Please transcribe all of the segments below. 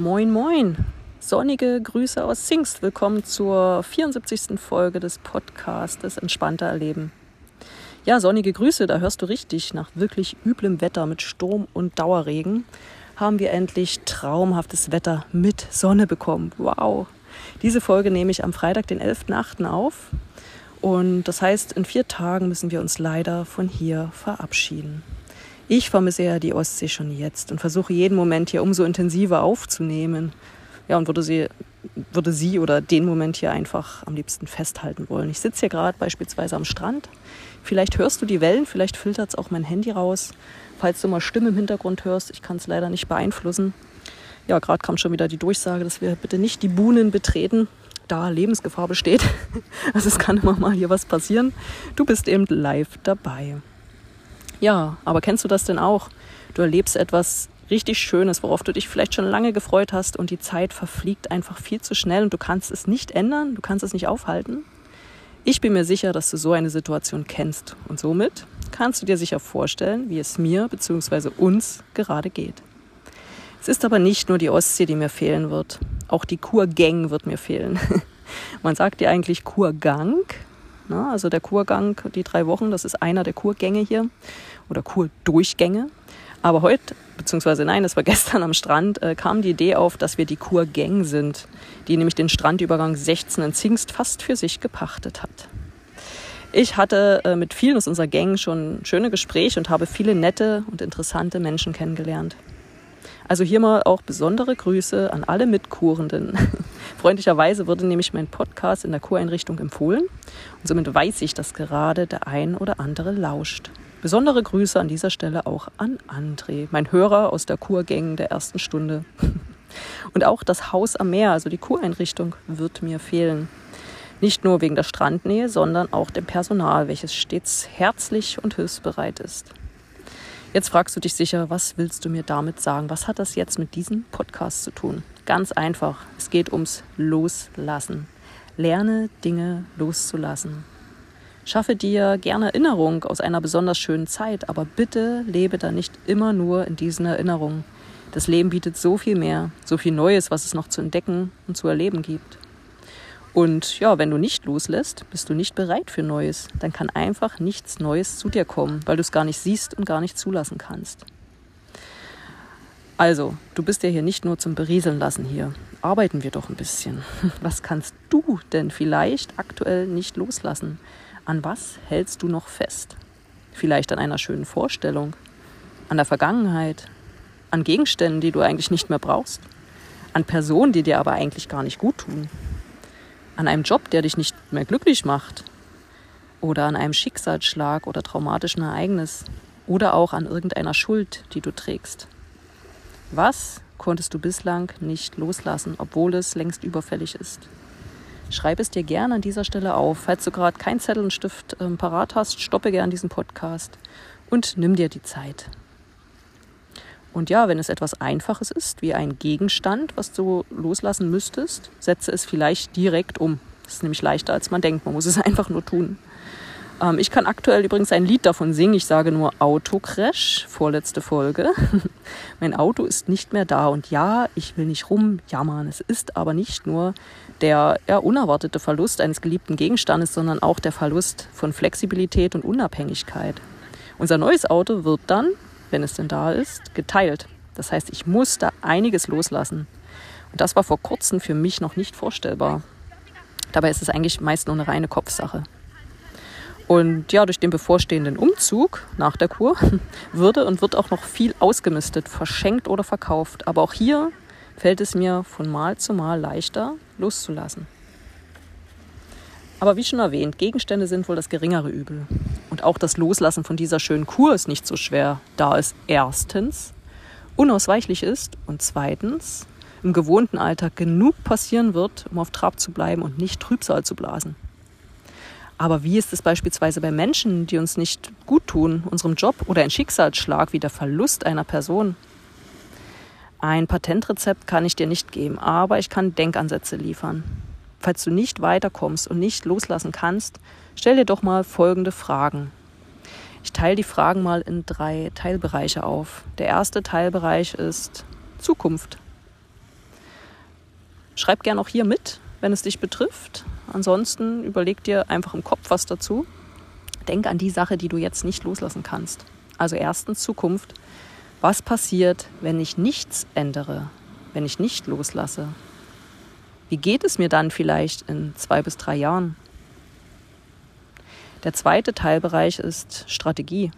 Moin, moin! Sonnige Grüße aus Singst. Willkommen zur 74. Folge des Podcasts Entspannter Erleben. Ja, sonnige Grüße, da hörst du richtig. Nach wirklich üblem Wetter mit Sturm und Dauerregen haben wir endlich traumhaftes Wetter mit Sonne bekommen. Wow! Diese Folge nehme ich am Freitag, den 11.8. auf. Und das heißt, in vier Tagen müssen wir uns leider von hier verabschieden. Ich vermisse ja die Ostsee schon jetzt und versuche jeden Moment hier umso intensiver aufzunehmen. Ja, und würde sie, würde sie oder den Moment hier einfach am liebsten festhalten wollen. Ich sitze hier gerade beispielsweise am Strand. Vielleicht hörst du die Wellen, vielleicht filtert es auch mein Handy raus. Falls du mal Stimmen im Hintergrund hörst, ich kann es leider nicht beeinflussen. Ja, gerade kam schon wieder die Durchsage, dass wir bitte nicht die Buhnen betreten, da Lebensgefahr besteht. Also es kann immer mal hier was passieren. Du bist eben live dabei. Ja, aber kennst du das denn auch? Du erlebst etwas richtig Schönes, worauf du dich vielleicht schon lange gefreut hast und die Zeit verfliegt einfach viel zu schnell und du kannst es nicht ändern, du kannst es nicht aufhalten. Ich bin mir sicher, dass du so eine Situation kennst und somit kannst du dir sicher vorstellen, wie es mir bzw. uns gerade geht. Es ist aber nicht nur die Ostsee, die mir fehlen wird. Auch die Kurgang wird mir fehlen. Man sagt ja eigentlich Kurgang, Ne? Also der Kurgang, die drei Wochen, das ist einer der Kurgänge hier oder Kurdurchgänge. Aber heute, beziehungsweise nein, das war gestern am Strand, äh, kam die Idee auf, dass wir die Kurgang sind, die nämlich den Strandübergang 16 in Zingst fast für sich gepachtet hat. Ich hatte äh, mit vielen aus unserer Gang schon schöne Gespräche und habe viele nette und interessante Menschen kennengelernt. Also hier mal auch besondere Grüße an alle Mitkurenden. Freundlicherweise wurde nämlich mein Podcast in der Kureinrichtung empfohlen und somit weiß ich, dass gerade der ein oder andere lauscht. Besondere Grüße an dieser Stelle auch an André, mein Hörer aus der Kurgang der ersten Stunde. Und auch das Haus am Meer, also die Kureinrichtung, wird mir fehlen. Nicht nur wegen der Strandnähe, sondern auch dem Personal, welches stets herzlich und hilfsbereit ist. Jetzt fragst du dich sicher, was willst du mir damit sagen? Was hat das jetzt mit diesem Podcast zu tun? Ganz einfach, es geht ums Loslassen. Lerne Dinge loszulassen. Schaffe dir gerne Erinnerung aus einer besonders schönen Zeit, aber bitte lebe da nicht immer nur in diesen Erinnerungen. Das Leben bietet so viel mehr, so viel Neues, was es noch zu entdecken und zu erleben gibt. Und ja, wenn du nicht loslässt, bist du nicht bereit für Neues. Dann kann einfach nichts Neues zu dir kommen, weil du es gar nicht siehst und gar nicht zulassen kannst. Also, du bist ja hier nicht nur zum Berieseln lassen hier. Arbeiten wir doch ein bisschen. Was kannst du denn vielleicht aktuell nicht loslassen? An was hältst du noch fest? Vielleicht an einer schönen Vorstellung, an der Vergangenheit, an Gegenständen, die du eigentlich nicht mehr brauchst, an Personen, die dir aber eigentlich gar nicht gut tun an einem Job, der dich nicht mehr glücklich macht oder an einem Schicksalsschlag oder traumatischen Ereignis oder auch an irgendeiner Schuld, die du trägst. Was konntest du bislang nicht loslassen, obwohl es längst überfällig ist? Schreib es dir gerne an dieser Stelle auf. Falls du gerade kein Zettel und Stift ähm, parat hast, stoppe gern diesen Podcast und nimm dir die Zeit. Und ja, wenn es etwas Einfaches ist, wie ein Gegenstand, was du loslassen müsstest, setze es vielleicht direkt um. Das ist nämlich leichter, als man denkt. Man muss es einfach nur tun. Ähm, ich kann aktuell übrigens ein Lied davon singen. Ich sage nur Autocrash, vorletzte Folge. mein Auto ist nicht mehr da. Und ja, ich will nicht rumjammern. Es ist aber nicht nur der ja, unerwartete Verlust eines geliebten Gegenstandes, sondern auch der Verlust von Flexibilität und Unabhängigkeit. Unser neues Auto wird dann wenn es denn da ist, geteilt. Das heißt, ich muss da einiges loslassen. Und das war vor kurzem für mich noch nicht vorstellbar. Dabei ist es eigentlich meist nur eine reine Kopfsache. Und ja, durch den bevorstehenden Umzug nach der Kur würde und wird auch noch viel ausgemistet, verschenkt oder verkauft. Aber auch hier fällt es mir von Mal zu Mal leichter, loszulassen. Aber wie schon erwähnt, Gegenstände sind wohl das geringere Übel. Und auch das Loslassen von dieser schönen Kur ist nicht so schwer, da es erstens unausweichlich ist und zweitens im gewohnten Alltag genug passieren wird, um auf Trab zu bleiben und nicht Trübsal zu blasen. Aber wie ist es beispielsweise bei Menschen, die uns nicht gut tun, unserem Job oder ein Schicksalsschlag wie der Verlust einer Person? Ein Patentrezept kann ich dir nicht geben, aber ich kann Denkansätze liefern. Falls du nicht weiterkommst und nicht loslassen kannst, stell dir doch mal folgende Fragen. Ich teile die Fragen mal in drei Teilbereiche auf. Der erste Teilbereich ist Zukunft. Schreib gern auch hier mit, wenn es dich betrifft. Ansonsten überleg dir einfach im Kopf was dazu. Denk an die Sache, die du jetzt nicht loslassen kannst. Also erstens Zukunft. Was passiert, wenn ich nichts ändere, wenn ich nicht loslasse? Wie geht es mir dann vielleicht in zwei bis drei Jahren? Der zweite Teilbereich ist Strategie.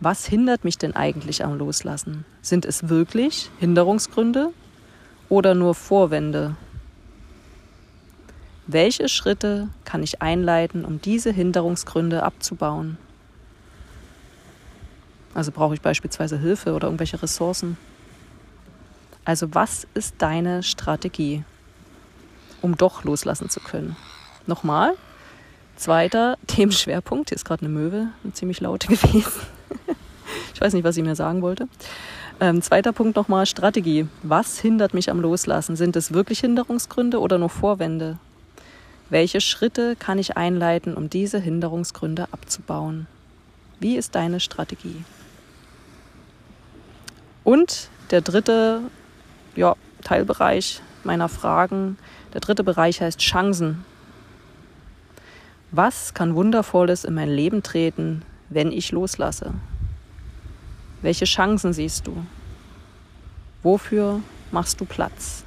Was hindert mich denn eigentlich am Loslassen? Sind es wirklich Hinderungsgründe oder nur Vorwände, welche Schritte kann ich einleiten, um diese Hinderungsgründe abzubauen? Also brauche ich beispielsweise Hilfe oder irgendwelche Ressourcen. Also was ist deine Strategie, um doch loslassen zu können? Nochmal, zweiter Themenschwerpunkt, hier ist gerade eine Möwe, ziemlich laute gewesen. ich weiß nicht, was sie mir sagen wollte. Ähm, zweiter Punkt nochmal, Strategie. Was hindert mich am Loslassen? Sind es wirklich Hinderungsgründe oder nur Vorwände? Welche Schritte kann ich einleiten, um diese Hinderungsgründe abzubauen? Wie ist deine Strategie? Und der dritte ja, Teilbereich meiner Fragen, der dritte Bereich heißt Chancen. Was kann Wundervolles in mein Leben treten, wenn ich loslasse? Welche Chancen siehst du? Wofür machst du Platz?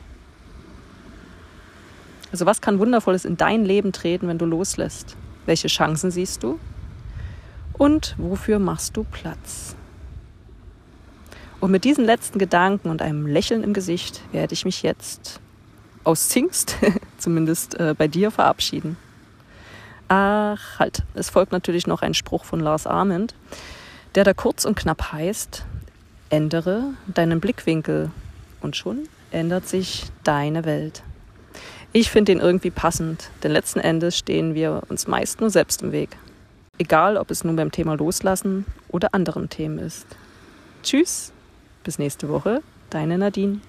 Also was kann Wundervolles in dein Leben treten, wenn du loslässt? Welche Chancen siehst du? Und wofür machst du Platz? Und mit diesen letzten Gedanken und einem Lächeln im Gesicht werde ich mich jetzt aus Zingst, zumindest äh, bei dir, verabschieden. Ach, halt, es folgt natürlich noch ein Spruch von Lars Arment, der da kurz und knapp heißt, ändere deinen Blickwinkel und schon ändert sich deine Welt. Ich finde ihn irgendwie passend, denn letzten Endes stehen wir uns meist nur selbst im Weg. Egal, ob es nun beim Thema Loslassen oder anderen Themen ist. Tschüss, bis nächste Woche, deine Nadine.